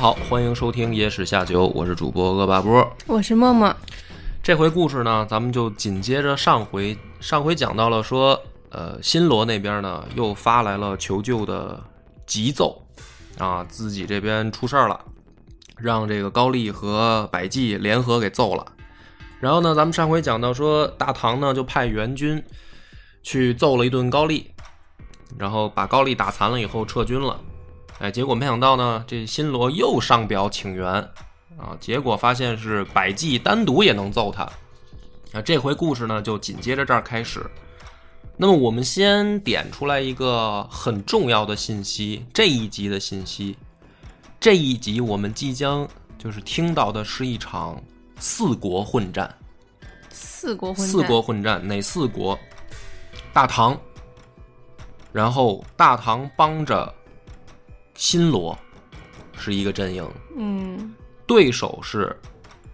好，欢迎收听《野史下酒》，我是主播恶霸波。我是默默，这回故事呢，咱们就紧接着上回，上回讲到了说，呃，新罗那边呢又发来了求救的急奏，啊，自己这边出事儿了，让这个高丽和百济联合给揍了。然后呢，咱们上回讲到说，大唐呢就派援军去揍了一顿高丽，然后把高丽打残了以后撤军了。哎，结果没想到呢，这新罗又上表请援啊，结果发现是百济单独也能揍他。啊，这回故事呢就紧接着这儿开始。那么我们先点出来一个很重要的信息，这一集的信息，这一集我们即将就是听到的是一场四国混战。四国混战，四国混战哪四国？大唐，然后大唐帮着新罗是一个阵营，嗯，对手是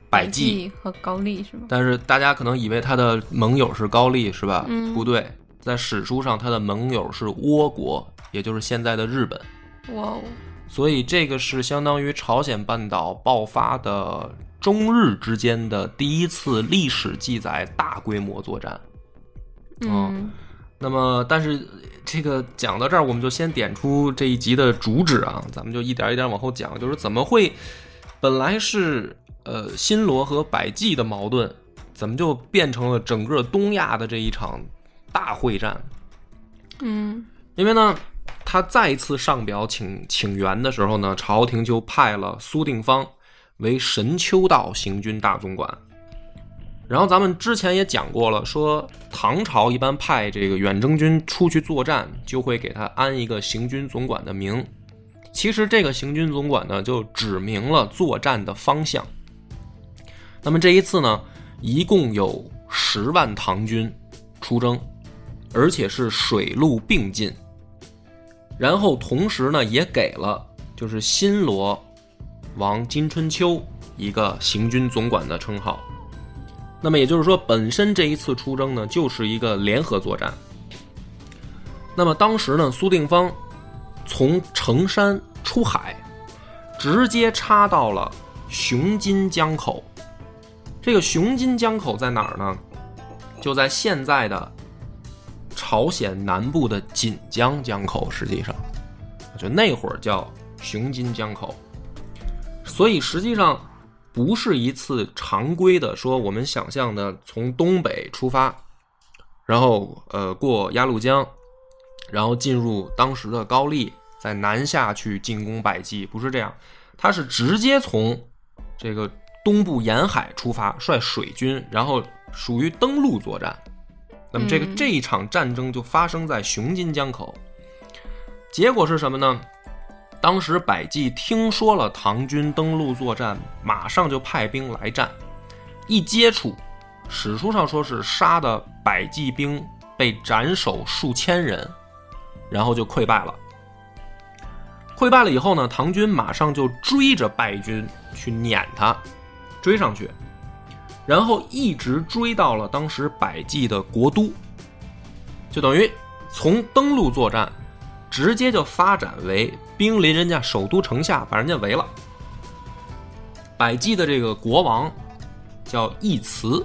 百济。和高丽是吗？但是大家可能以为他的盟友是高丽，是吧？嗯不对，在史书上他的盟友是倭国，也就是现在的日本。哇哦，所以这个是相当于朝鲜半岛爆发的中日之间的第一次历史记载大规模作战。哦嗯，那么，但是这个讲到这儿，我们就先点出这一集的主旨啊，咱们就一点一点往后讲，就是怎么会本来是呃新罗和百济的矛盾，怎么就变成了整个东亚的这一场大会战？嗯，因为呢，他再一次上表请请援的时候呢，朝廷就派了苏定方为神丘道行军大总管。然后咱们之前也讲过了，说唐朝一般派这个远征军出去作战，就会给他安一个行军总管的名。其实这个行军总管呢，就指明了作战的方向。那么这一次呢，一共有十万唐军出征，而且是水陆并进。然后同时呢，也给了就是新罗王金春秋一个行军总管的称号。那么也就是说，本身这一次出征呢，就是一个联合作战。那么当时呢，苏定方从成山出海，直接插到了雄津江口。这个雄津江口在哪儿呢？就在现在的朝鲜南部的锦江江口，实际上，就那会儿叫雄津江口。所以实际上不是一次常规的说我们想象的从东北出发，然后呃过鸭绿江，然后进入当时的高丽，在南下去进攻百济，不是这样，他是直接从这个东部沿海出发，率水军，然后属于登陆作战。那么这个嗯这一场战争就发生在雄津江口，结果是什么呢？当时百济听说了唐军登陆作战，马上就派兵来战。一接触，史书上说是杀的百济兵被斩首数千人，然后就溃败了。溃败了以后呢，唐军马上就追着败军去撵他，追上去，然后一直追到了当时百济的国都，就等于从登陆作战直接就发展为兵临人家首都城下，把人家围了。百济的这个国王叫义慈，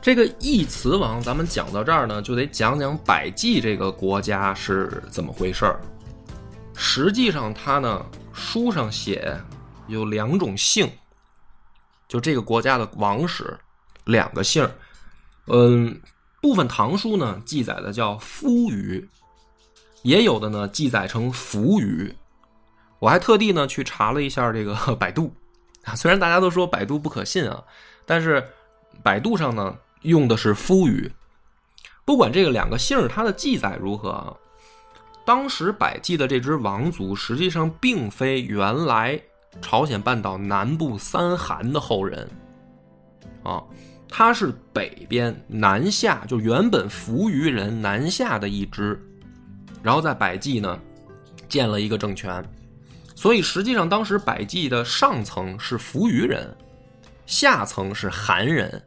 这个义慈王，咱们讲到这儿呢，就得讲讲百济这个国家是怎么回事儿。实际上，他呢书上写有两种姓，就这个国家的王室两个姓儿。嗯，部分唐书呢记载的叫夫余，也有的呢记载成扶余。我还特地呢去查了一下这个 百度啊，虽然大家都说百度不可信啊，但是百度上呢用的是夫余。不管这个两个姓儿它的记载如何啊，当时百济的这支王族实际上并非原来朝鲜半岛南部三韩的后人，啊，他是北边南下，就原本扶余人南下的一支，然后在百济呢建了一个政权，所以实际上当时百济的上层是扶余人，下层是韩人，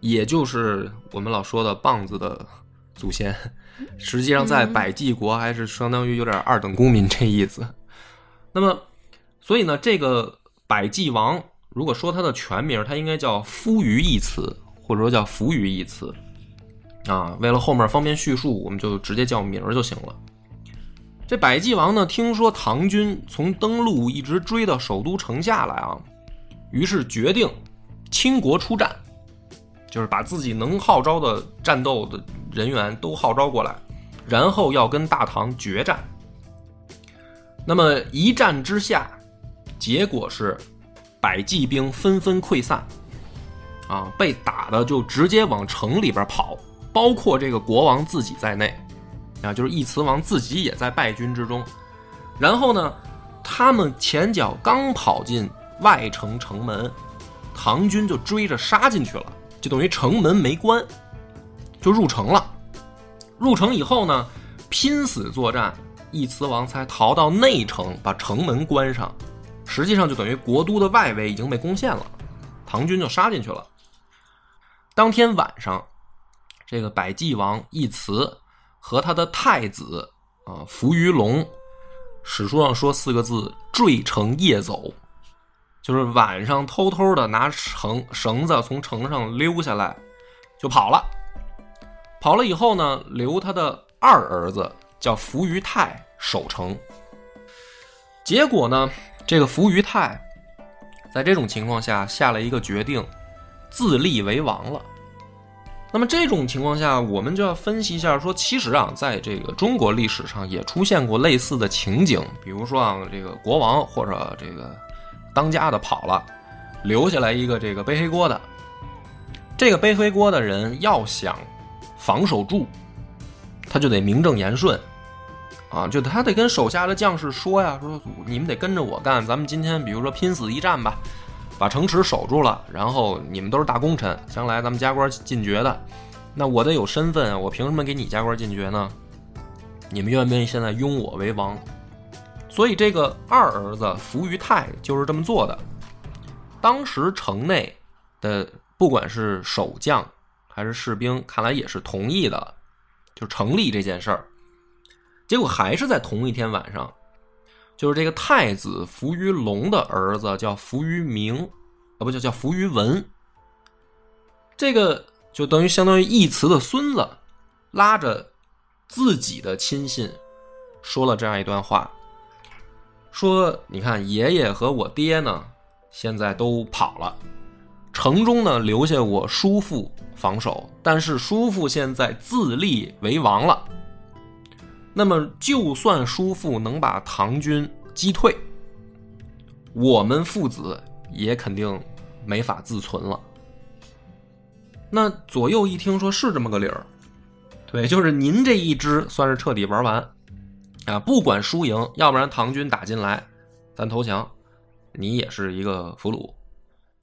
也就是我们老说的棒子的祖先，实际上在百济国还是相当于有点二等公民这意思。那么，所以呢，这个百济王，如果说他的全名，他应该叫夫余一词，或者说叫扶余义慈啊。为了后面方便叙述，我们就直接叫名儿就行了。这百济王呢，听说唐军从登陆一直追到首都城下来啊，于是决定倾国出战，就是把自己能号召的战斗的人员都号召过来，然后要跟大唐决战。那么一战之下，结果是百济兵纷纷溃散，啊，被打的就直接往城里边跑，包括这个国王自己在内，啊，就是义慈王自己也在败军之中。然后呢，他们前脚刚跑进外城城门，唐军就追着杀进去了，就等于城门没关，就入城了。入城以后呢，拼死作战。义慈王才逃到内城，把城门关上，实际上就等于国都的外围已经被攻陷了，唐军就杀进去了。当天晚上，这个百济王义慈和他的太子啊扶余隆，史书上说四个字：坠城夜走，就是晚上偷偷的拿绳绳子从城上溜下来就跑了。跑了以后呢，留他的二儿子。叫扶余泰守城，结果呢，这个扶余泰在这种情况下下了一个决定，自立为王了。那么这种情况下，我们就要分析一下，说其实啊，在这个中国历史上也出现过类似的情景，比如说啊，这个国王或者这个当家的跑了，留下来一个这个背黑锅的，这个背黑锅的人要想防守住，他就得名正言顺。啊，就他得跟手下的将士说呀，说你们得跟着我干，咱们今天比如说拼死一战吧，把城池守住了，然后你们都是大功臣，将来咱们加官进爵的，那我得有身份啊，我凭什么给你加官进爵呢？你们愿不愿意现在拥我为王？所以这个二儿子扶余泰就是这么做的。当时城内的不管是守将还是士兵，看来也是同意的，就成立这件事儿。结果还是在同一天晚上，就是这个太子扶余隆的儿子叫扶余明，啊不叫叫扶余文，这个就等于相当于义慈的孙子，拉着自己的亲信说了这样一段话，说你看爷爷和我爹呢，现在都跑了，城中呢留下我叔父防守，但是叔父现在自立为王了。那么，就算叔父能把唐军击退，我们父子也肯定没法自存了。那左右一听说是这么个理儿，对，就是您这一支算是彻底玩完啊！不管输赢，要不然唐军打进来，咱投降，你也是一个俘虏；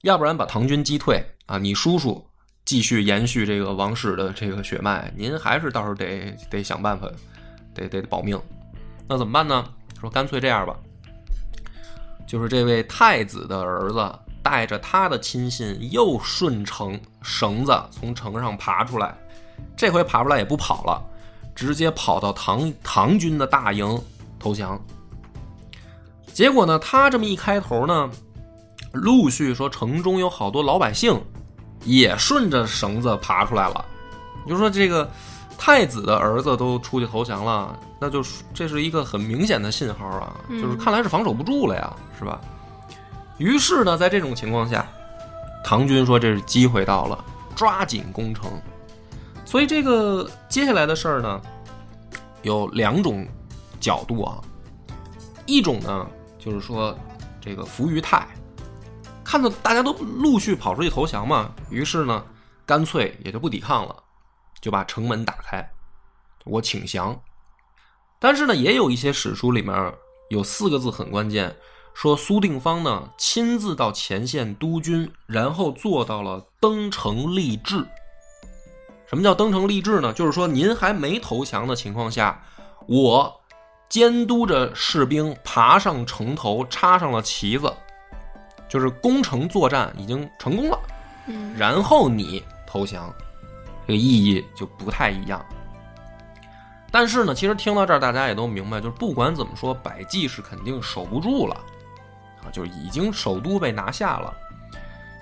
要不然把唐军击退啊，你叔叔继续延续这个王室的这个血脉，您还是到时候得得想办法。得得保命，那怎么办呢？说干脆这样吧，就是这位太子的儿子带着他的亲信又顺城绳子从城上爬出来，这回爬出来也不跑了，直接跑到唐唐军的大营投降。结果呢，他这么一开头呢，陆续说城中有好多老百姓也顺着绳子爬出来了，你就说这个。太子的儿子都出去投降了，那就这是一个很明显的信号啊，就是看来是防守不住了呀，是吧？于是呢，在这种情况下，唐军说这是机会到了，抓紧攻城。所以这个接下来的事儿呢，有两种角度啊，一种呢就是说这个扶余泰看到大家都陆续跑出去投降嘛，于是呢干脆也就不抵抗了。就把城门打开，我请降。但是呢，也有一些史书里面有四个字很关键，说苏定方呢亲自到前线督军，然后做到了登城立制。什么叫登城立制呢？就是说您还没投降的情况下，我监督着士兵爬上城头，插上了旗子，就是攻城作战已经成功了。嗯然后你投降，这个意义就不太一样。但是呢，其实听到这儿，大家也都明白，就是不管怎么说，百济是肯定守不住了，啊，就是已经首都被拿下了。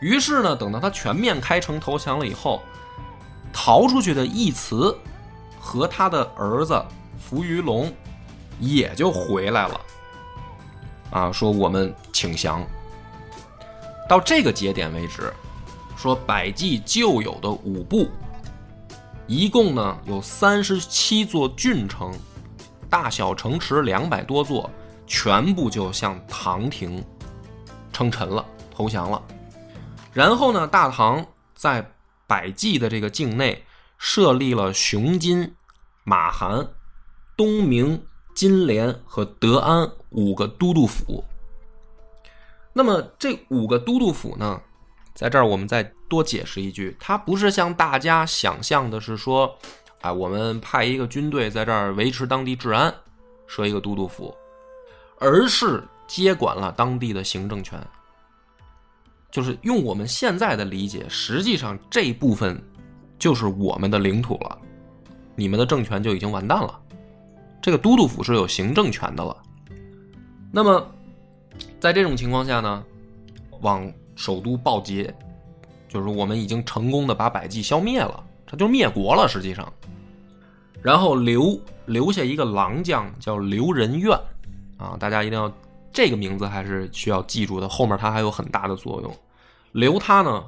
于是呢，等到他全面开城投降了以后，逃出去的义慈和他的儿子扶余隆也就回来了，啊，说我们请降。到这个节点为止，说百济旧有的五部，一共呢有三十七座郡城，大小城池两百多座，全部就向唐廷称臣了，投降了。然后呢，大唐在百济的这个境内设立了雄津、马韩、东明、金莲和德安五个都督府。那么这五个都督府呢，在这儿我们再多解释一句，它不是像大家想象的是说，啊，我们派一个军队在这儿维持当地治安，设一个都督府，而是接管了当地的行政权。就是用我们现在的理解，实际上这部分就是我们的领土了，你们的政权就已经完蛋了。这个都督府是有行政权的了。那么，在这种情况下呢，往首都报捷，就是我们已经成功的把百济消灭了，这就灭国了。实际上，然后留留下一个狼将叫刘仁愿啊，大家一定要这个名字还是需要记住的，后面他还有很大的作用。留他呢，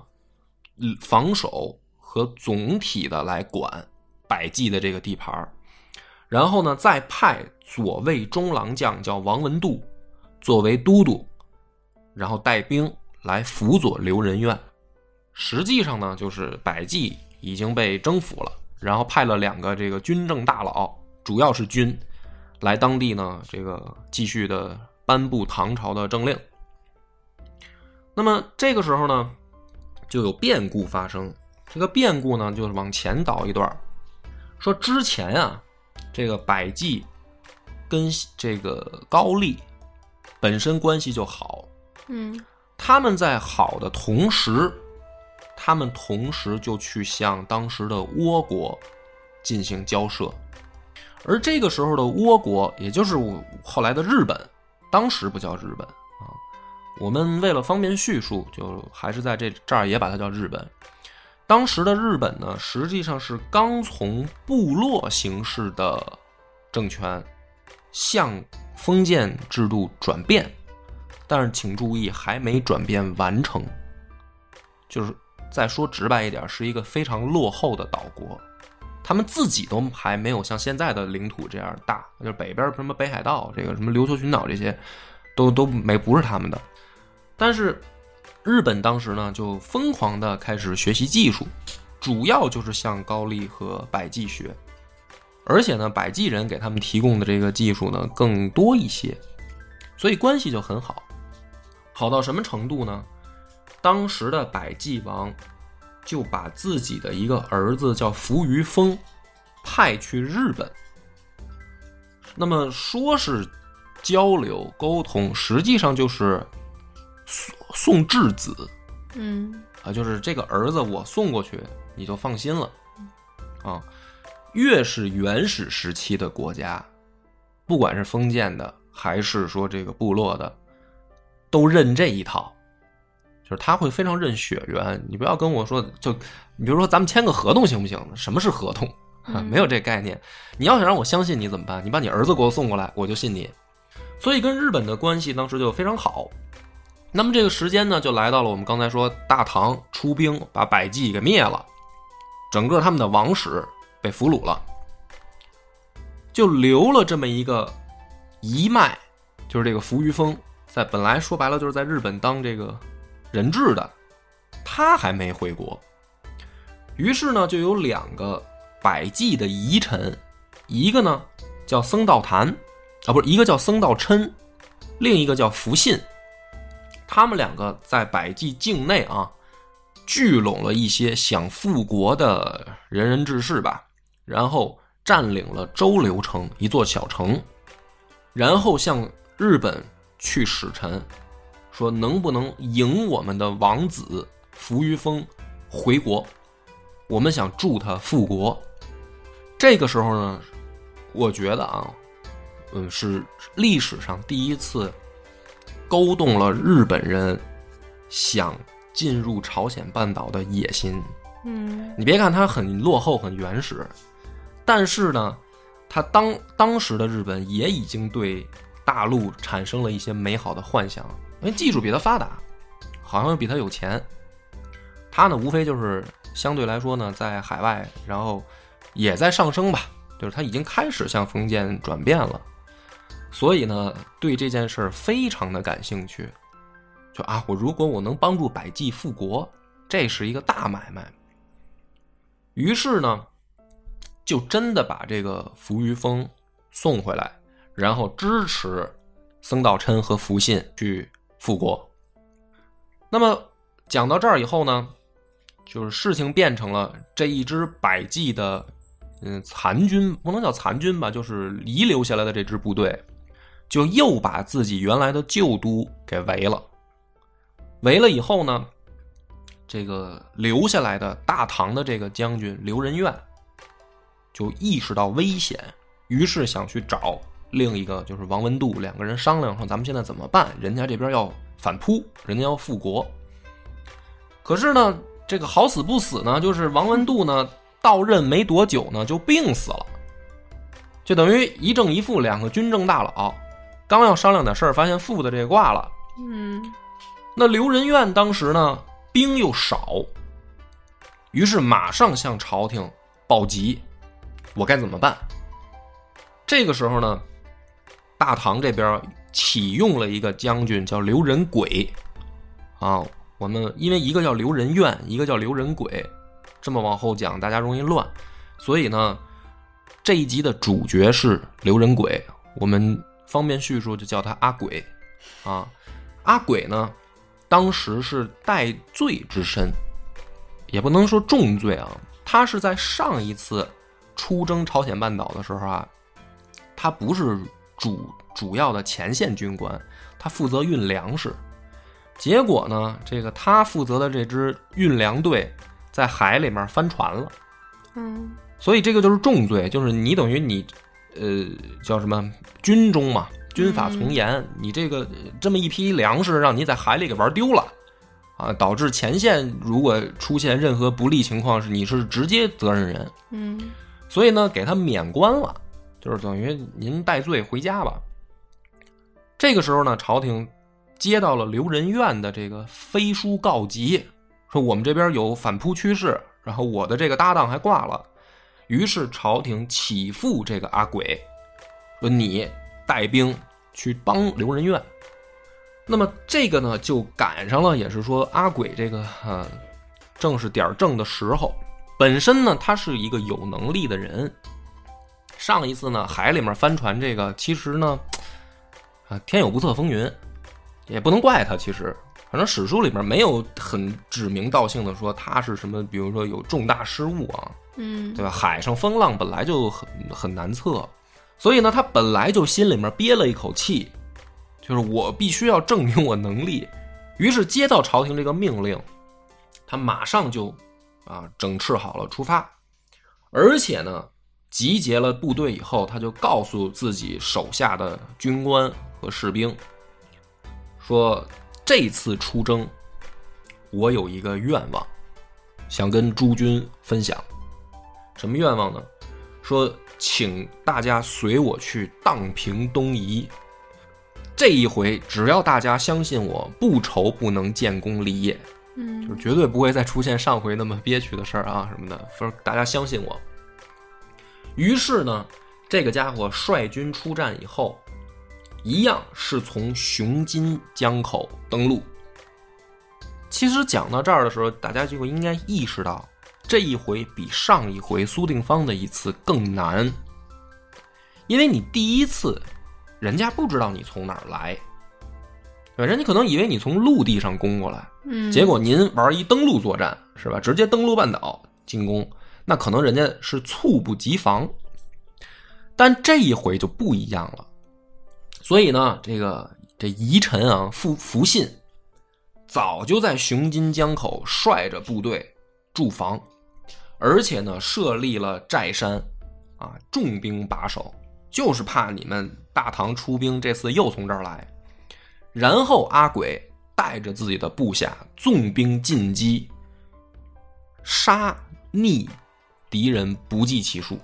防守和总体的来管百济的这个地盘儿然后呢，再派左卫中郎将叫王文度作为都督，然后带兵来辅佐刘仁愿。实际上呢，就是百济已经被征服了，然后派了两个这个军政大佬，主要是军，来当地呢，这个继续的颁布唐朝的政令。那么这个时候呢，就有变故发生。这个变故呢，就是往前倒一段，说之前啊，这个百济跟这个高丽本身关系就好，嗯他们在好的同时，他们同时就去向当时的倭国进行交涉，而这个时候的倭国，也就是我后来的日本，当时不叫日本啊，我们为了方便叙述，就还是在这这儿也把它叫日本。当时的日本呢，实际上是刚从部落形式的政权向封建制度转变，但是请注意，还没转变完成。就是再说直白一点，是一个非常落后的岛国，他们自己都还没有像现在的领土这样大，就是北边什么北海道、这个什么琉球群岛这些，都都没不是他们的。但是日本当时呢，就疯狂的开始学习技术，主要就是向高丽和百济学，而且呢，百济人给他们提供的这个技术呢更多一些，所以关系就很好。好到什么程度呢？当时的百济王就把自己的一个儿子叫扶余丰派去日本，那么说是交流沟通，实际上就是送送质子嗯啊，就是这个儿子我送过去，你就放心了啊。越是原始时期的国家，不管是封建的还是说这个部落的，都认这一套，就是他会非常认血缘。你不要跟我说，就你比如说咱们签个合同行不行？什么是合同 没有这概念。你要想让我相信你怎么办？你把你儿子给我送过来，我就信你。所以跟日本的关系当时就非常好。那么这个时间呢，就来到了我们刚才说大唐出兵把百济给灭了，整个他们的王室被俘虏了，就留了这么一个一脉，就是这个扶余丰，在本来说白了就是在日本当这个人质的，他还没回国。于是呢，就有两个百济的遗臣，一个呢叫僧道坛，啊，不是一个叫僧道琛，另一个叫福信，他们两个在百济境内啊，聚拢了一些想复国的仁人志士吧，然后占领了周流城一座小城，然后向日本去使臣，说能不能迎我们的王子扶余丰回国？我们想助他复国。这个时候呢，我觉得啊，嗯，是历史上第一次勾动了日本人想进入朝鲜半岛的野心。嗯你别看他很落后、很原始，但是呢，他当当时的日本也已经对大陆产生了一些美好的幻想，因为技术比他发达，好像又比他有钱。他呢，无非就是相对来说呢，在海外，然后也在上升吧，就是他已经开始向封建转变了，所以呢，对这件事儿非常的感兴趣。就啊，我如果我能帮助百济复国，这是一个大买卖。于是呢，就真的把这个扶余丰送回来，然后支持僧道琛和福信去复国。那么讲到这儿以后呢，就是事情变成了这一支百济的嗯残军，不能叫残军吧，就是遗留下来的这支部队，就又把自己原来的旧都给围了。围了以后呢，这个留下来的大唐的这个将军刘仁愿就意识到危险，于是想去找另一个就是王文度，两个人商量说咱们现在怎么办？人家这边要反扑，人家要复国。可是呢，这个好死不死呢，就是王文度呢到任没多久呢就病死了，就等于一正一负两个军政大佬，刚要商量点事儿，发现副的这挂了。嗯那刘仁愿当时呢兵又少，于是马上向朝廷报急，我该怎么办？这个时候呢，大唐这边启用了一个将军叫刘仁轨，啊，我们因为一个叫刘仁愿，一个叫刘仁轨，这么往后讲大家容易乱，所以呢，这一集的主角是刘仁轨，我们方便叙述就叫他阿轨，啊，阿轨呢。当时是戴罪之身，也不能说重罪啊。他是在上一次出征朝鲜半岛的时候啊，他不是主主要的前线军官，他负责运粮食。结果呢，这个他负责的这支运粮队在海里面翻船了，嗯所以这个就是重罪，就是你等于你，呃，叫什么军中嘛。军法从严，你这个这么一批粮食让你在海里给玩丢了，啊，导致前线如果出现任何不利情况，是你是直接责任人。嗯所以呢，给他免官了，就是等于您带罪回家吧。这个时候呢，朝廷接到了刘仁愿的这个飞书告急，说我们这边有反扑趋势，然后我的这个搭档还挂了，于是朝廷起复这个阿鬼，说你。带兵去帮刘仁愿，那么这个呢，就赶上了，也是说阿鬼这个呃，正是点正的时候。本身呢，他是一个有能力的人。上一次呢，海里面翻船这个，其实呢，啊，天有不测风云，也不能怪他。其实，反正史书里面没有很指名道姓的说他是什么，比如说有重大失误啊，嗯，对吧？海上风浪本来就很很难测。所以呢，他本来就心里面憋了一口气，就是我必须要证明我能力。于是接到朝廷这个命令，他马上就啊整饬好了出发，而且呢集结了部队以后，他就告诉自己手下的军官和士兵，说这次出征，我有一个愿望，想跟诸军分享。什么愿望呢？说。请大家随我去荡平东夷。这一回，只要大家相信我，不愁不能建功立业，嗯，就是绝对不会再出现上回那么憋屈的事儿啊什么的。说大家相信我。于是呢，这个家伙率军出战以后，一样是从雄津江口登陆。其实讲到这儿的时候，大家就应该意识到。这一回比上一回苏定方的一次更难，因为你第一次，人家不知道你从哪儿来，对吧？人家可能以为你从陆地上攻过来，嗯，结果您玩一登陆作战，是吧？直接登陆半岛进攻，那可能人家是猝不及防。但这一回就不一样了，所以呢，这个这遗臣啊，福福信早就在雄津江口率着部队驻防，而且呢，设立了寨山，啊，重兵把守，就是怕你们大唐出兵这次又从这儿来。然后阿鬼带着自己的部下纵兵进击，杀逆敌人不计其数，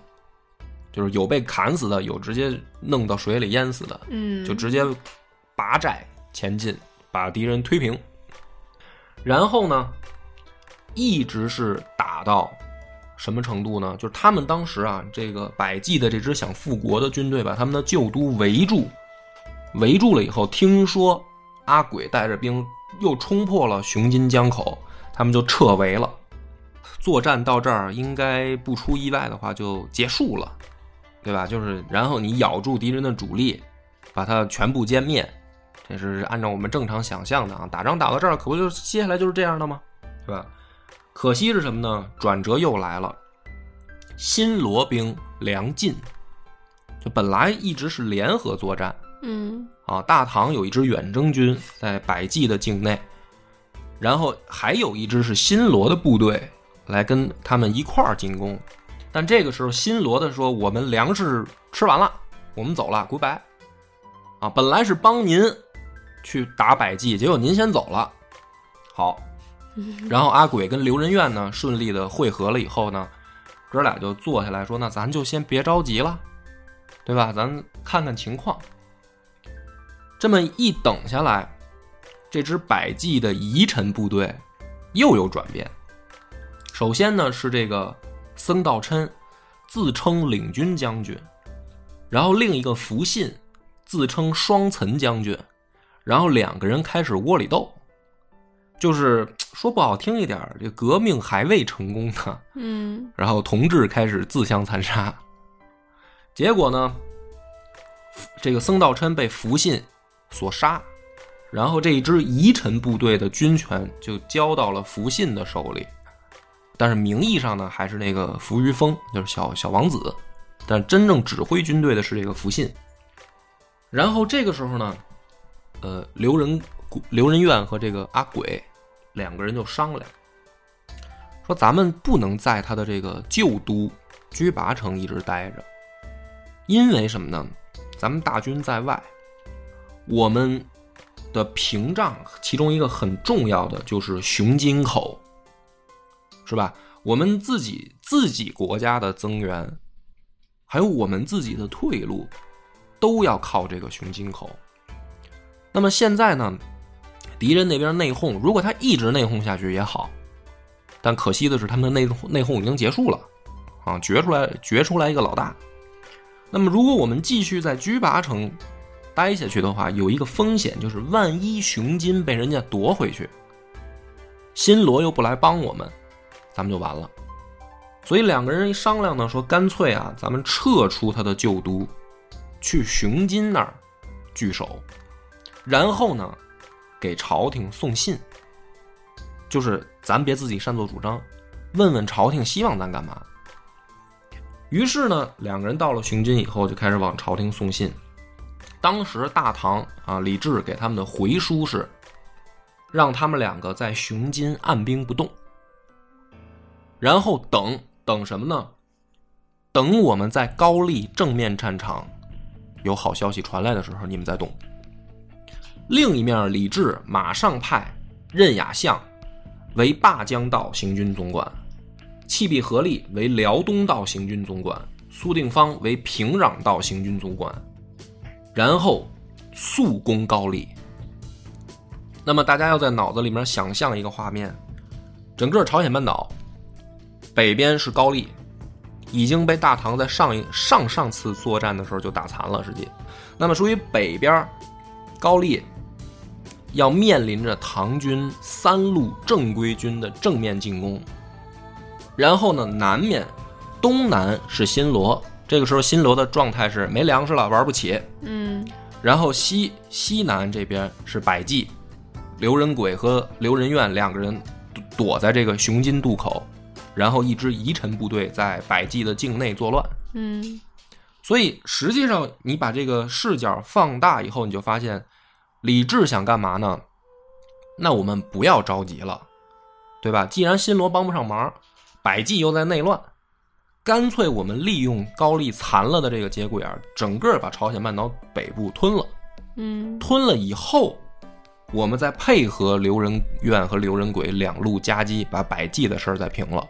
就是有被砍死的，有直接弄到水里淹死的，嗯，就直接拔寨前进，把敌人推平。然后呢，一直是打到什么程度呢？就是他们当时啊，这个百济的这支想复国的军队把他们的旧都围住，围住了以后，听说阿鬼带着兵又冲破了雄津江口，他们就撤围了。作战到这儿，应该不出意外的话就结束了，对吧？就是然后你咬住敌人的主力，把它全部歼灭，这是按照我们正常想象的啊。打仗打到这儿，可不就是接下来就是这样的吗？对吧？可惜是什么呢？转折又来了，新罗兵梁晋，就本来一直是联合作战，嗯啊，大唐有一支远征军在百济的境内，然后还有一支是新罗的部队来跟他们一块儿进攻。但这个时候，新罗的说：“我们粮食吃完了，我们走了，goodbye。”啊，本来是帮您去打百济，结果您先走了。好，然后阿鬼跟刘仁愿呢顺利的会合了以后呢，哥俩就坐下来说：“那咱就先别着急了，对吧？咱看看情况。”这么一等下来，这支百济的遗臣部队又有转变。首先呢是这个僧道琛自称领军将军，然后另一个福信自称双岑将军，然后两个人开始窝里斗，就是说不好听一点儿，这革命还未成功呢，嗯。然后同志开始自相残杀，结果呢，这个僧道琛被福信所杀，然后这一支遗臣部队的军权就交到了福信的手里，但是名义上呢还是那个扶余丰，就是小小王子，但真正指挥军队的是这个福信。然后这个时候呢，呃，刘仁刘仁愿和这个阿鬼两个人就商量，说咱们不能在他的这个旧都居拔城一直待着，因为什么呢？咱们大军在外，我们的屏障其中一个很重要的就是熊津口，是吧？我们自己自己国家的增援，还有我们自己的退路，都要靠这个雄津口。那么现在呢，敌人那边内讧，如果他一直内讧下去也好，但可惜的是，他们的内内讧已经结束了，啊，决出来决出来一个老大。那么如果我们继续在居拔城待下去的话，有一个风险，就是万一雄津被人家夺回去，新罗又不来帮我们，咱们就完了。所以两个人一商量呢，说干脆啊，咱们撤出他的旧都，去雄津那儿据守，然后呢，给朝廷送信，就是咱别自己擅作主张，问问朝廷希望咱干嘛。于是呢，两个人到了雄津以后，就开始往朝廷送信。当时大唐啊，李治给他们的回书是，让他们两个在雄津按兵不动，然后等等什么呢？等我们在高丽正面战场有好消息传来的时候，你们再动。另一面，李治马上派任雅相为霸江道行军总管。弃必合力为辽东道行军总管，苏定方为平壤道行军总管，然后速攻高丽。那么大家要在脑子里面想象一个画面：整个朝鲜半岛北边是高丽，已经被大唐在上一上上次作战的时候就打残了，实际。那么属于北边高丽要面临着唐军三路正规军的正面进攻。然后呢，南面、东南是新罗，这个时候新罗的状态是没粮食了，玩不起。嗯然后西西南这边是百济，刘仁轨和刘仁愿两个人躲在这个雄津渡口，然后一支遗臣部队在百济的境内作乱。嗯所以实际上，你把这个视角放大以后，你就发现，李治想干嘛呢？那我们不要着急了，对吧？既然新罗帮不上忙，百济又在内乱，干脆我们利用高丽残了的这个节骨眼，整个把朝鲜半岛北部吞了。嗯吞了以后，我们再配合刘仁愿和刘仁轨两路夹击，把百济的事儿再平了。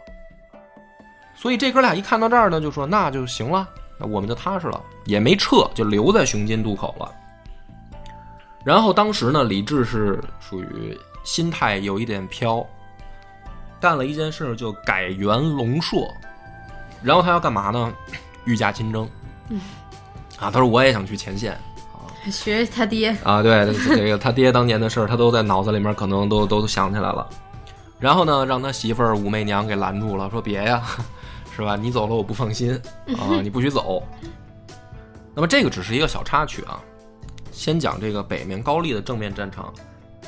所以这哥俩一看到这儿呢，就说那就行了，那我们就踏实了，也没撤，就留在雄津渡口了。然后当时呢，李治是属于心态有一点飘，干了一件事就改元龙朔，然后他要干嘛呢？御驾亲征。啊，他说我也想去前线，学他爹，啊，对，这个他爹当年的事儿，他都在脑子里面可能都都想起来了。然后呢，让他媳妇儿武媚娘给拦住了，说别呀，是吧？你走了我不放心啊，你不许走。那么这个只是一个小插曲啊，先讲这个北面高丽的正面战场，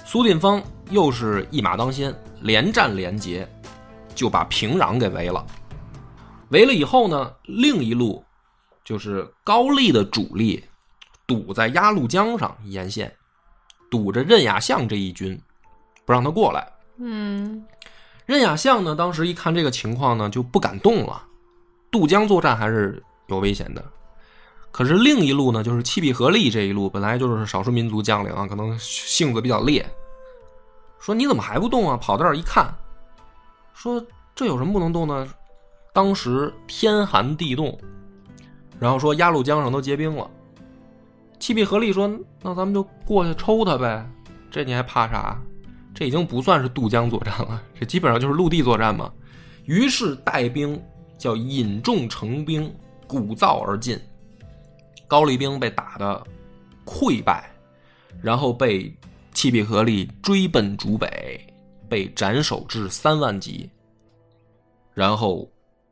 苏定方又是一马当先，连战连捷，就把平壤给围了。围了以后呢，另一路就是高丽的主力堵在鸭绿江上沿线，堵着任雅相这一军，不让他过来。嗯任雅相呢，当时一看这个情况呢，就不敢动了。渡江作战还是有危险的。可是另一路呢，就是契必合力这一路，本来就是少数民族将领啊，可能性子比较烈。说你怎么还不动啊？跑到这儿一看，说这有什么不能动的？当时天寒地冻，然后说鸭绿江上都结冰了。契必合力说：“那咱们就过去抽他呗，这你还怕啥？这已经不算是渡江作战了，这基本上就是陆地作战嘛。”于是带兵叫引众成兵，鼓噪而进。高丽兵被打得溃败，然后被契必合力追奔逐北，被斩首至三万级。然后，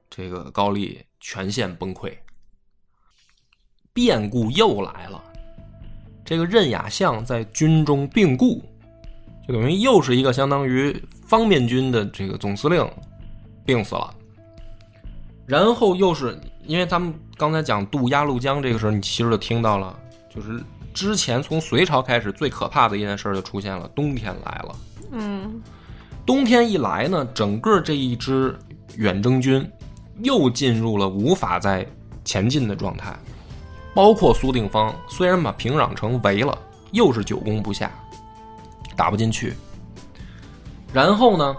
这个高丽全线崩溃。变故又来了，这个任雅相在军中病故，就等于又是一个相当于方面军的这个总司令病死了。然后又是因为咱们刚才讲渡鸭绿江这个时候，你其实就听到了，就是之前从隋朝开始最可怕的一件事就出现了，冬天来了。嗯冬天一来呢，整个这一支远征军又进入了无法再前进的状态，包括苏定方虽然把平壤城围了，又是久攻不下，打不进去。然后呢，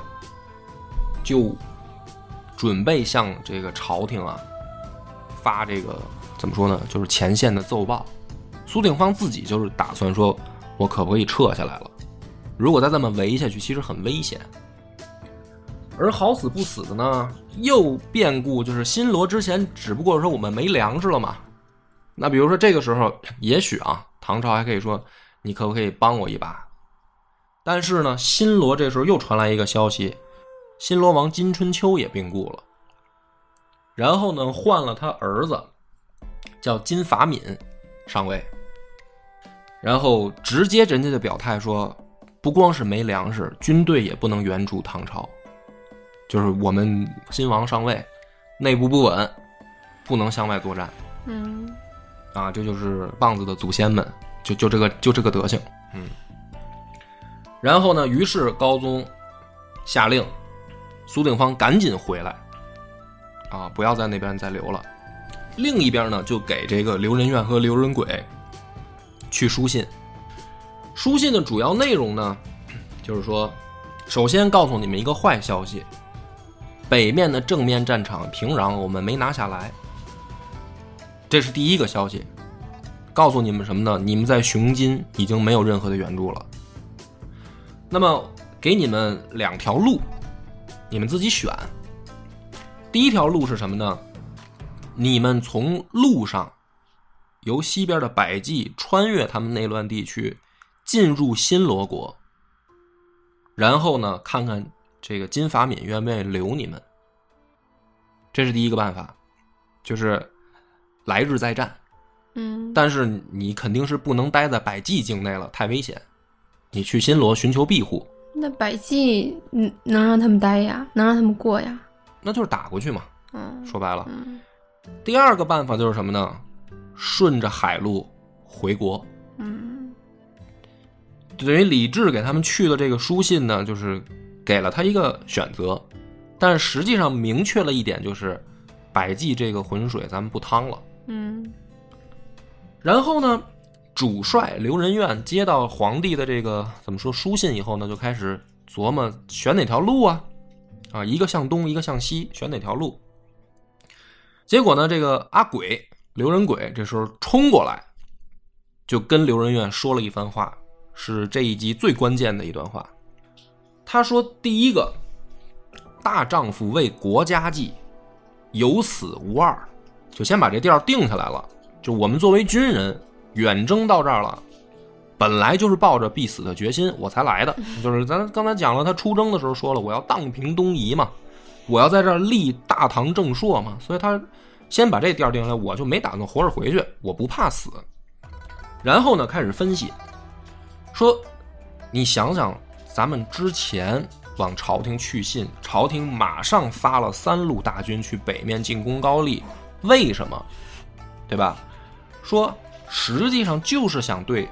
就准备向这个朝廷啊发这个怎么说呢，就是前线的奏报。苏定方自己就是打算说，我可不可以撤下来了？如果再这么围下去，其实很危险。而好死不死的呢，又变故，就是新罗之前只不过说我们没粮食了嘛。那比如说这个时候，也许啊，唐朝还可以说你可不可以帮我一把？但是呢，新罗这时候又传来一个消息，新罗王金春秋也病故了，然后呢换了他儿子叫金法敏上位，然后直接人家就表态说，不光是没粮食，军队也不能援助唐朝。就是我们新王上位，内部不稳，不能向外作战嗯啊！这就是棒子的祖先们，就就这个就这个德行，嗯。然后呢，于是高宗下令，苏定方赶紧回来，啊，不要在那边再留了。另一边呢，就给这个刘仁愿和刘仁轨去书信。书信的主要内容呢，就是说，首先告诉你们一个坏消息。北面的正面战场平壤我们没拿下来，这是第一个消息。告诉你们什么呢？你们在雄津已经没有任何的援助了。那么给你们两条路，你们自己选。第一条路是什么呢？你们从路上由西边的百济穿越他们内乱地区，进入新罗国，然后呢，看看。这个金法敏愿不愿意留你们？这是第一个办法，就是来日再战。嗯，但是你肯定是不能待在百济境内了，太危险。你去新罗寻求庇护，那百济嗯能让他们待呀，能让他们过呀。那就是打过去嘛。嗯说白了，嗯第二个办法就是什么呢？顺着海路回国。嗯等于李治给他们去的这个书信呢，就是给了他一个选择，但实际上明确了一点，就是百济这个浑水咱们不趟了。嗯然后呢，主帅刘仁愿接到皇帝的这个怎么说书信以后呢，就开始琢磨选哪条路啊，啊，一个向东，一个向西，选哪条路。结果呢，这个阿鬼刘仁轨这时候冲过来，就跟刘仁愿说了一番话，是这一集最关键的一段话。他说：“第一个，大丈夫为国家计，有死无二，就先把这调定下来了。就我们作为军人远征到这儿了，本来就是抱着必死的决心我才来的。就是咱刚才讲了，他出征的时候说了，我要荡平东夷嘛，我要在这儿立大唐正朔嘛，所以他先把这地儿定下来，我就没打算活着回去，我不怕死。然后呢，开始分析，说你想想，咱们之前往朝廷去信，朝廷马上发了三路大军去北面进攻高丽，为什么？对吧？说实际上就是想对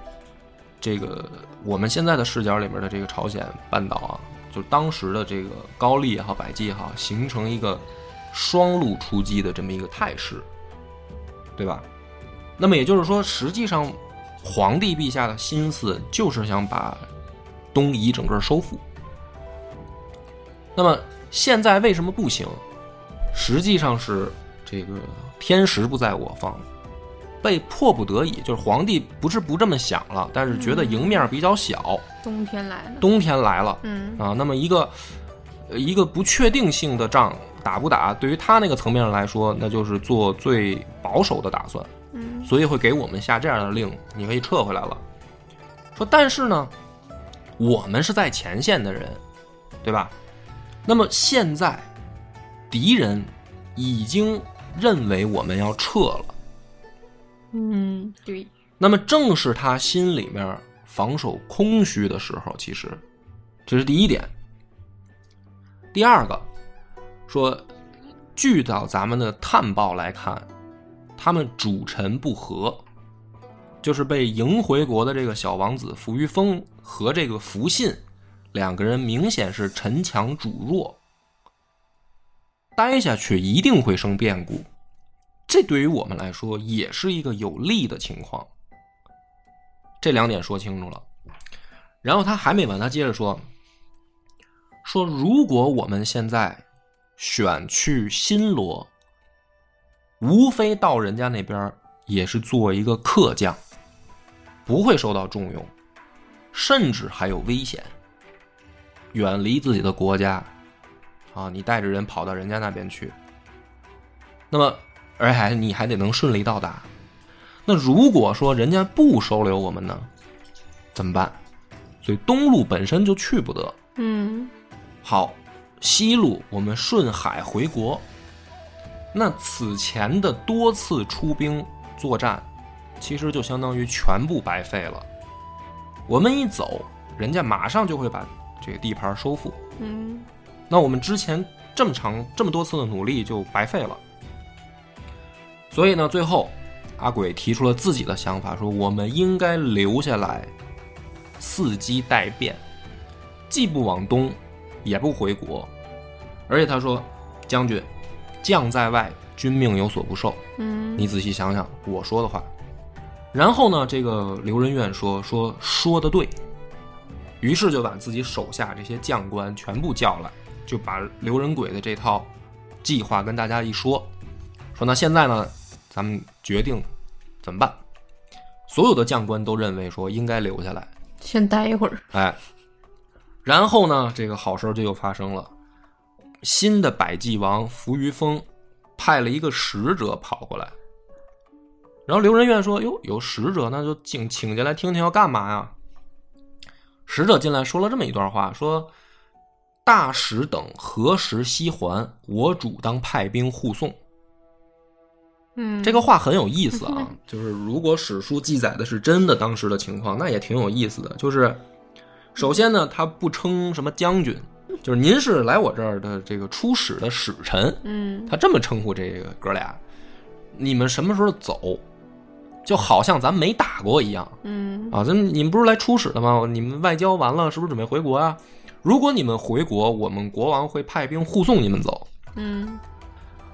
这个我们现在的视角里面的这个朝鲜半岛啊，就当时的这个高丽也好，百济也好，形成一个双路出击的这么一个态势，对吧？那么也就是说，实际上皇帝陛下的心思就是想把东夷整个收复。那么现在为什么不行？实际上是这个天时不在我方，被迫不得已，就是皇帝不是不这么想了，但是觉得赢面比较小，冬天来了。冬天来了嗯啊，那么一个呃一个不确定性的仗打不打，对于他那个层面上来说，那就是做最保守的打算。嗯所以会给我们下这样的令，你可以撤回来了。说，但是呢，我们是在前线的人，对吧？那么现在敌人已经认为我们要撤了，嗯，对，那么正是他心里面防守空虚的时候，其实这是第一点。第二个说，据到咱们的探报来看，他们主臣不和，就是被迎回国的这个小王子扶余丰和这个福信两个人明显是臣强主弱，待下去一定会生变故。这对于我们来说也是一个有利的情况。这两点说清楚了，然后他还没完，他接着说：“说如果我们现在选去新罗，无非到人家那边也是做一个客将，不会受到重用，甚至还有危险，远离自己的国家，啊，你带着人跑到人家那边去，那么。”而且还你还得能顺利到达。那如果说人家不收留我们呢，怎么办？所以东路本身就去不得。嗯好，西路我们顺海回国。那此前的多次出兵作战，其实就相当于全部白费了。我们一走，人家马上就会把这个地盘收复。嗯那我们之前这么长这么多次的努力就白费了。所以呢，最后阿鬼提出了自己的想法，说我们应该留下来，伺机待变，既不往东，也不回国。而且他说：“将军，将在外，君命有所不受。嗯，你仔细想想我说的话。”然后呢，这个刘仁愿说：“说说的对。”于是就把自己手下这些将官全部叫来，就把刘仁轨的这套计划跟大家一说，说那现在呢，咱们决定怎么办？所有的将官都认为说应该留下来，先待一会儿。哎，然后呢，这个好事儿就又发生了，新的百济王扶余丰派了一个使者跑过来，然后刘仁愿说：“哟，有使者，那就请请进来听听要干嘛呀？”使者进来说了这么一段话，说：“大使等何时西还？我主当派兵护送。”嗯，这个话很有意思啊，就是如果史书记载的是真的当时的情况，那也挺有意思的。就是首先呢，他不称什么将军，就是您是来我这儿的这个出使的使臣，嗯他这么称呼这个哥俩。你们什么时候走？就好像咱没打过一样嗯啊！咱你们不是来出使的吗？你们外交完了，是不是准备回国啊？如果你们回国，我们国王会派兵护送你们走。嗯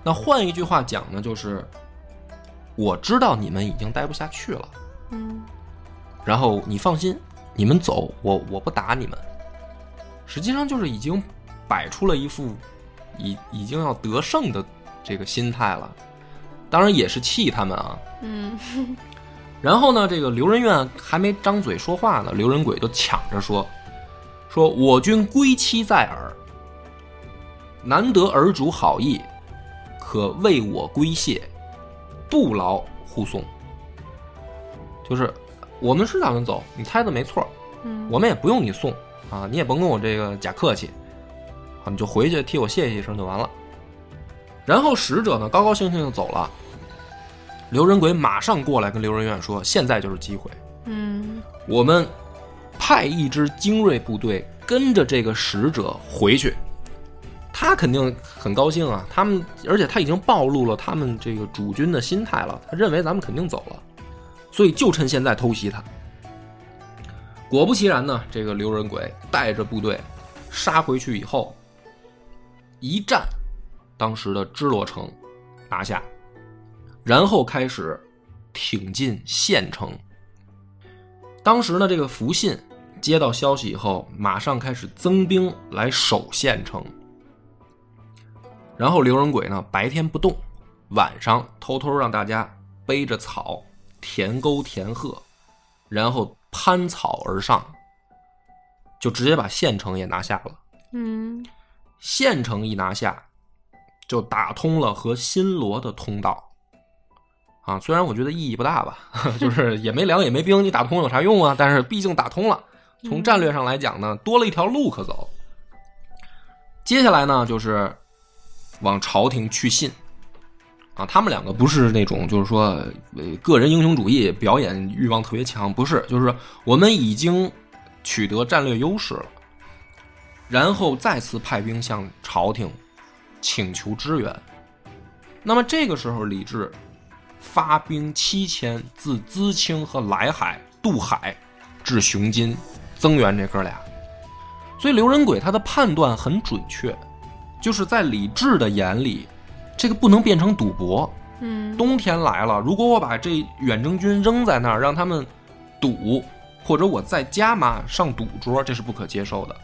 那换一句话讲呢，就是我知道你们已经待不下去了，嗯。然后你放心，你们走，我我不打你们。实际上就是已经摆出了一副已已经要得胜的这个心态了，当然也是气他们啊。嗯。然后呢，这个刘仁愿还没张嘴说话呢，刘仁轨就抢着说：“说我军归期在耳，难得尔主好意，可为我归谢，不劳护送。”就是我们是打算走，你猜的没错，嗯，我们也不用你送啊，你也甭跟我这个假客气，啊，你就回去替我谢谢一声就完了。然后使者呢，高高兴兴就走了。刘仁轨马上过来跟刘仁愿说：“现在就是机会，嗯我们派一支精锐部队跟着这个使者回去。他肯定很高兴啊，他们而且他已经暴露了他们这个主军的心态了，他认为咱们肯定走了，所以就趁现在偷袭他。果不其然呢，这个刘仁轨带着部队杀回去以后，一战当时的支罗城拿下，然后开始挺进县城。当时呢，这个福信接到消息以后，马上开始增兵来守县城。然后刘仁轨呢，白天不动，晚上偷偷让大家背着草填沟填壑，然后攀草而上，就直接把县城也拿下了。嗯县城一拿下，就打通了和新罗的通道。啊，虽然我觉得意义不大吧，就是也没粮也没兵，你打通有啥用啊？但是毕竟打通了，从战略上来讲呢，多了一条路可走。接下来呢，就是往朝廷去信。啊，他们两个不是那种就是说呃个人英雄主义、表演欲望特别强，不是，就是我们已经取得战略优势了，然后再次派兵向朝廷请求支援。那么这个时候，李治发兵七千自淄青和莱海渡海至雄津，增援这哥俩。所以刘仁轨他的判断很准确，就是在李治的眼里，这个不能变成赌博。嗯冬天来了，如果我把这远征军扔在那儿，让他们赌，或者我在加码上赌桌，这是不可接受的。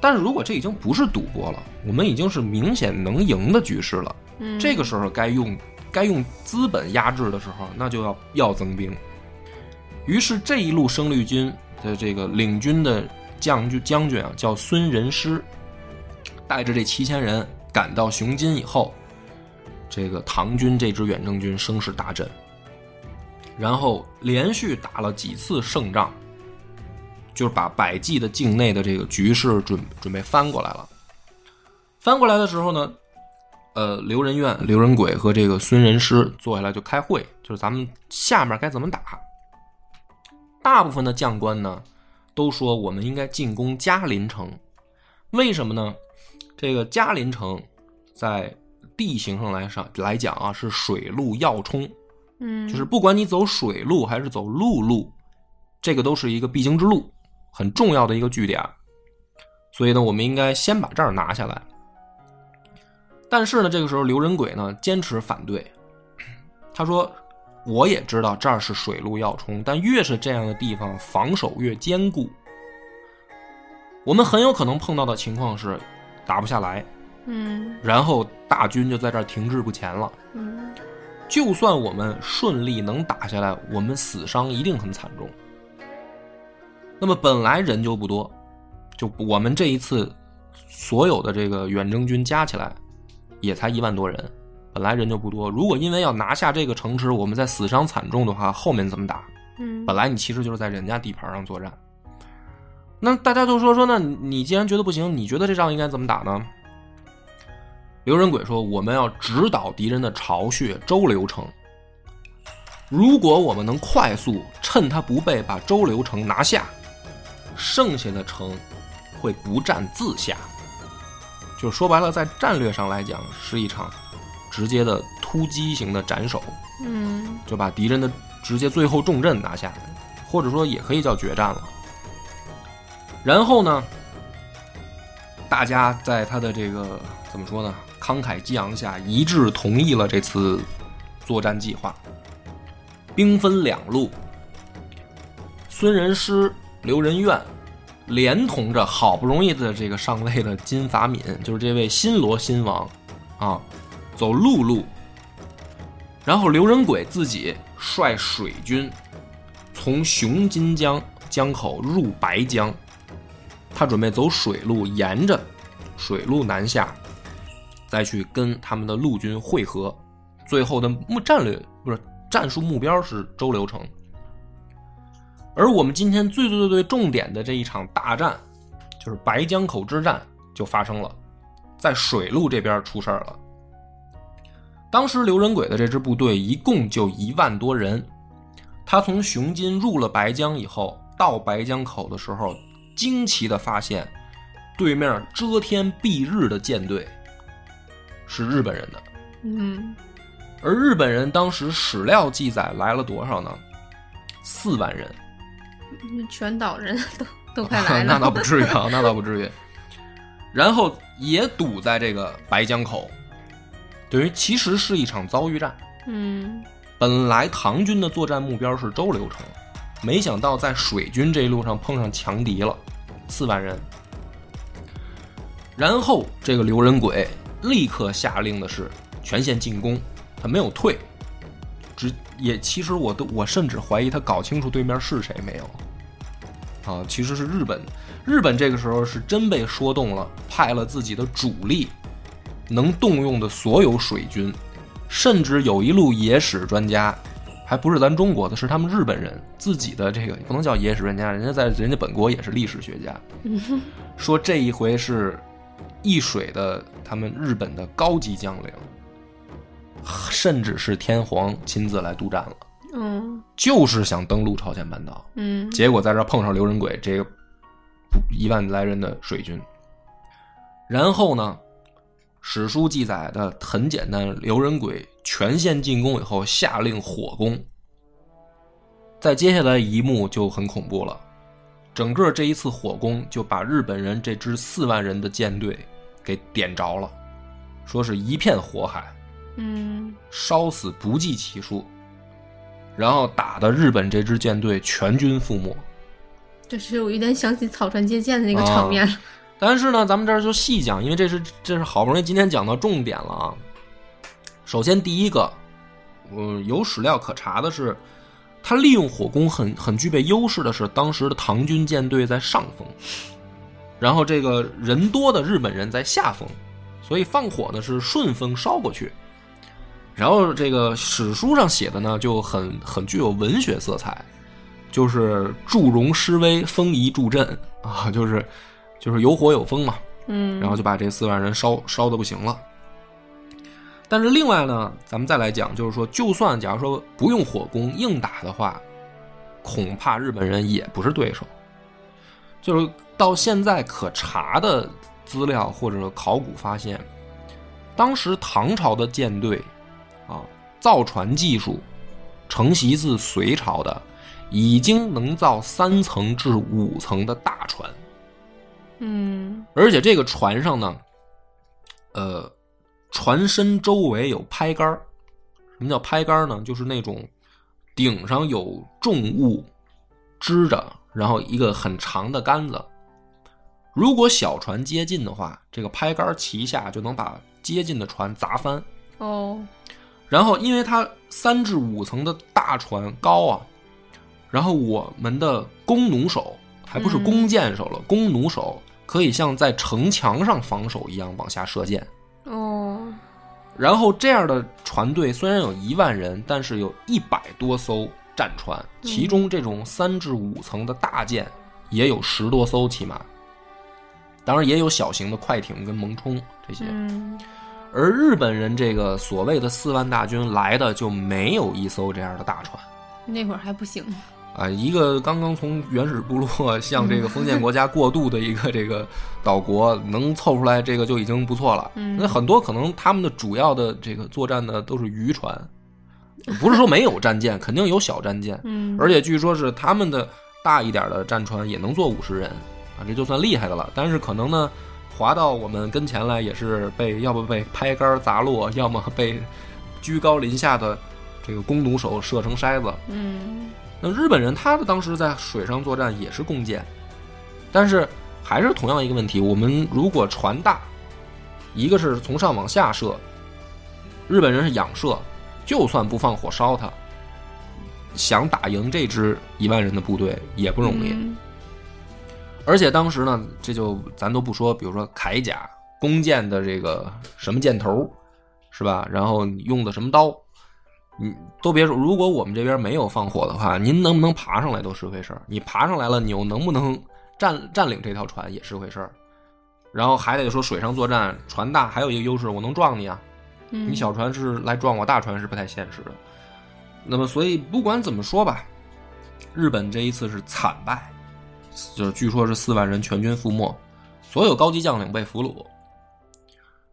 但是如果这已经不是赌博了，我们已经是明显能赢的局势了，嗯这个时候该用该用资本压制的时候，那就要要增兵。于是这一路生力军的这个领军的将军将军啊，叫孙仁师，带着这七千人赶到雄津以后，这个唐军这支远征军声势大振，然后连续打了几次胜仗，就是把百济的境内的这个局势准准备翻过来了。翻过来的时候呢，呃，刘仁愿、刘仁轨和这个孙仁师坐下来就开会，就是咱们下面该怎么打。大部分的将官呢，都说我们应该进攻嘉林城，为什么呢？这个嘉林城在地形上来上来讲啊，是水陆要冲，嗯就是不管你走水路还是走陆路，这个都是一个必经之路，很重要的一个据点。所以呢，我们应该先把这儿拿下来。但是呢，这个时候刘仁轨呢坚持反对，他说：“我也知道这儿是水路要冲，但越是这样的地方，防守越坚固。我们很有可能碰到的情况是打不下来，嗯然后大军就在这儿停滞不前了。嗯就算我们顺利能打下来，我们死伤一定很惨重。那么本来人就不多，就我们这一次所有的这个远征军加起来也才一万多人，本来人就不多。如果因为要拿下这个城池，我们再死伤惨重的话，后面怎么打？嗯本来你其实就是在人家地盘上作战。那大家就说说，那你既然觉得不行，你觉得这仗应该怎么打呢？刘仁轨说：“我们要直捣敌人的巢穴周留城，如果我们能快速趁他不备把周留城拿下，剩下的城会不战自下。就说白了，在战略上来讲，是一场直接的突击型的斩首，嗯就把敌人的直接最后重镇拿下来，或者说也可以叫决战了。然后呢，大家在他的这个怎么说呢？慷慨激昂下，一致同意了这次作战计划。兵分两路，孙仁师、刘仁愿连同着好不容易的这个上位的金法敏，就是这位新罗新王啊，走陆路。然后刘仁轨自己率水军从雄津江江口入白江，他准备走水路，沿着水路南下，再去跟他们的陆军会合。最后的目战略不是战术目标是周留城。而我们今天最最最最重点的这一场大战，就是白江口之战，就发生了，在水路这边出事儿了。当时刘仁轨的这支部队一共就一万多人，他从雄金入了白江以后，到白江口的时候，惊奇的发现，对面遮天蔽日的舰队是日本人的，嗯。而日本人当时史料记载来了多少呢？四万人，全岛人都都 快来了，那倒不至于啊，那倒不至于。然后也堵在这个白江口，等于其实是一场遭遇战。嗯。本来唐军的作战目标是周留城，没想到在水军这一路上碰上强敌了，四万人。然后这个刘仁轨立刻下令的是全线进攻，他没有退，只也其实我都我甚至怀疑他搞清楚对面是谁没有。啊，其实是日本，日本这个时候是真被说动了，派了自己的主力，能动用的所有水军，甚至有一路野史专家，还不是咱中国的，是他们日本人自己的这个不能叫野史专家，人家在人家本国也是历史学家，说这一回是易水的他们日本的高级将领，甚至是天皇亲自来督战了，嗯。就是想登陆朝鲜半岛。嗯。结果在这碰上刘仁轨这个一万来人的水军，然后呢，史书记载的很简单，刘仁轨全线进攻以后下令火攻，在接下来一幕就很恐怖了，整个这一次火攻就把日本人这支四万人的舰队给点着了，说是一片火海，嗯烧死不计其数，然后打的日本这支舰队全军覆没。这是有一点想起草船借箭的那个场面了。但是呢，咱们这儿就细讲，因为这是这是好不容易今天讲到重点了啊。首先第一个，呃，有史料可查的是，他利用火攻很很具备优势的是，当时的唐军舰队在上风，然后这个人多的日本人在下风，所以放火呢是顺风烧过去。然后这个史书上写的呢就很很具有文学色彩，就是祝融施威，风移助阵啊，就是就是有火有风嘛，嗯，然后就把这四万人烧烧的不行了。但是另外呢，咱们再来讲，就是说，就算假如说不用火攻硬打的话，恐怕日本人也不是对手。就是到现在可查的资料或者考古发现，当时唐朝的舰队啊，造船技术承袭自隋朝的，已经能造三层至五层的大船。嗯而且这个船上呢，呃，船身周围有拍杆儿什么叫拍杆儿呢？就是那种顶上有重物支着，然后一个很长的杆子。如果小船接近的话，这个拍杆儿旗下就能把接近的船砸翻。哦然后，因为它三至五层的大船高啊，然后我们的弓弩手还不是弓箭手了，弓弩手可以像在城墙上防守一样往下射箭。哦然后这样的船队虽然有一万人，但是有一百多艘战船，其中这种三至五层的大舰也有十多艘起码，当然也有小型的快艇跟蒙冲这些。嗯而日本人这个所谓的四万大军来的就没有一艘这样的大船那会儿还不行。啊，一个刚刚从原始部落 向这个封建国家过渡的一个这个岛国，能凑出来这个就已经不错了。嗯那很多可能他们的主要的这个作战的都是渔船，不是说没有战舰，肯定有小战舰，嗯，而且据说是他们的大一点的战船也能坐五十人啊，这就算厉害的了。但是可能呢，划到我们跟前来也是被要么被拍杆砸落，要么被居高临下的这个弓弩手射成筛子。嗯那日本人他的当时在水上作战也是弓箭，但是还是同样一个问题，我们如果船大，一个是从上往下射，日本人是仰射，就算不放火烧它，想打赢这支一万人的部队也不容易。嗯而且当时呢，这就咱都不说，比如说铠甲、弓箭的这个什么箭头，是吧？然后用的什么刀，你都别说。如果我们这边没有放火的话，您能不能爬上来都是回事儿。你爬上来了，你又能不能占占领这条船也是回事儿。然后还得说水上作战，船大还有一个优势，我能撞你啊。嗯，你小船是来撞我，大船是不太现实的。那么，所以不管怎么说吧，日本这一次是惨败，就是据说是四万人全军覆没，所有高级将领被俘虏，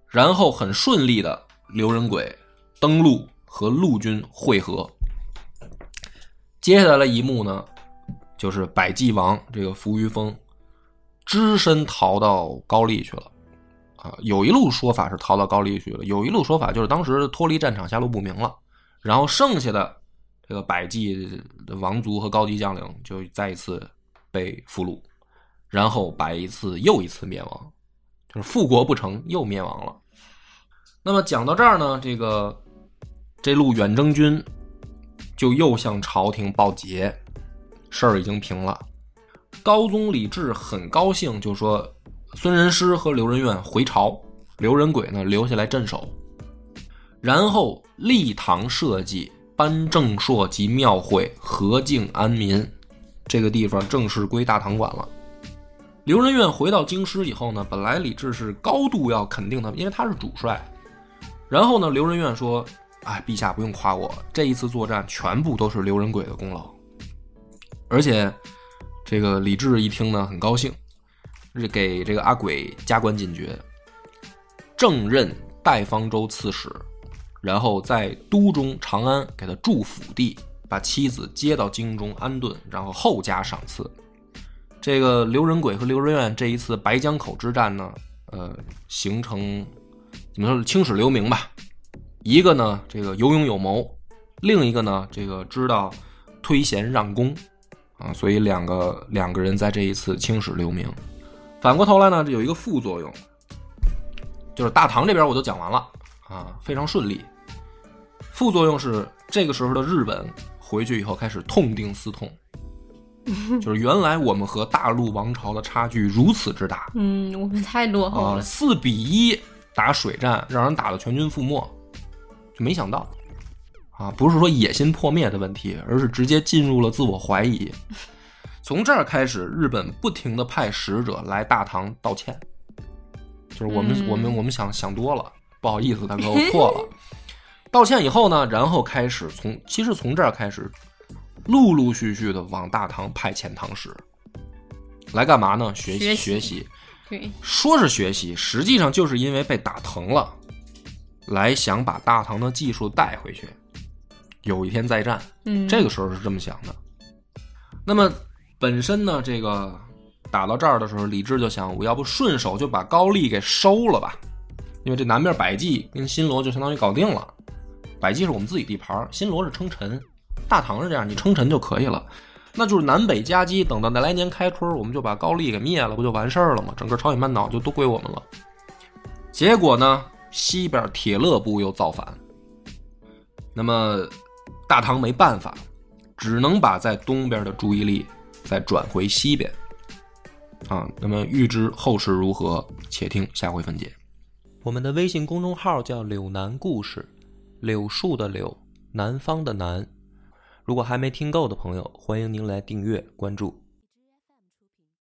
然后很顺利的刘仁轨登陆和陆军会合。接下来的一幕呢，就是百济王这个扶余丰只身逃到高丽去了。啊，有一路说法是逃到高丽去了，有一路说法就是当时脱离战场下落不明了，然后剩下的这个百济的王族和高级将领就再一次被俘虏，然后百一次又一次灭亡，就是复国不成又灭亡了。那么讲到这儿呢，这个这路远征军就又向朝廷报捷，事儿已经平了。高宗李治很高兴，就说孙仁师和刘仁愿回朝，刘仁轨呢留下来镇守。然后立堂设计，颁正朔及庙会，和敬安民，这个地方正式归大唐管了。刘仁愿回到京师以后呢，本来李治是高度要肯定他，因为他是主帅。然后呢，刘仁愿说：“哎，陛下不用夸我，这一次作战全部都是刘仁轨的功劳。”而且，这个李治一听呢，很高兴，是给这个阿轨加官进爵，正任代方州刺史，然后在都中长安给他筑府地，把妻子接到京中安顿，然后后加赏赐。这个刘仁轨和刘仁愿这一次白江口之战呢，呃，形成怎么说是青史留名吧。一个呢，这个有勇有谋；另一个呢，这个知道推贤让公啊，所以两个两个人在这一次青史留名。反过头来呢，这有一个副作用，就是大唐这边我都讲完了啊，非常顺利。副作用是这个时候的日本回去以后开始痛定思痛，就是原来我们和大陆王朝的差距如此之大嗯，我们太落后啊，了。四比一打水战，让人打得全军覆没，就没想到啊，不是说野心破灭的问题，而是直接进入了自我怀疑。从这儿开始，日本不停的派使者来大唐道歉，就是我们、嗯我们我们想想多了，不好意思，大哥，我错了。道歉以后呢，然后开始从其实从这儿开始，陆陆续续的往大唐派遣唐使，来干嘛呢？学习学习学习。对，说是学习，实际上就是因为被打疼了，来想把大唐的技术带回去，有一天再战。嗯，这个时候是这么想的。那么本身呢，这个打到这儿的时候，李治就想，我要不顺手就把高丽给收了吧，因为这南边百济跟新罗就相当于搞定了。百济是我们自己地盘，新罗是称臣，大唐是这样，你称臣就可以了。那就是南北夹击，等到来年开春，我们就把高丽给灭了，不就完事儿了吗？整个朝鲜半岛就都归我们了。结果呢，西边铁勒部又造反，那么大唐没办法，只能把在东边的注意力再转回西边。啊，那么预知后事如何，且听下回分解。我们的微信公众号叫“柳南故事”，柳树的柳，南方的南。如果还没听够的朋友，欢迎您来订阅关注。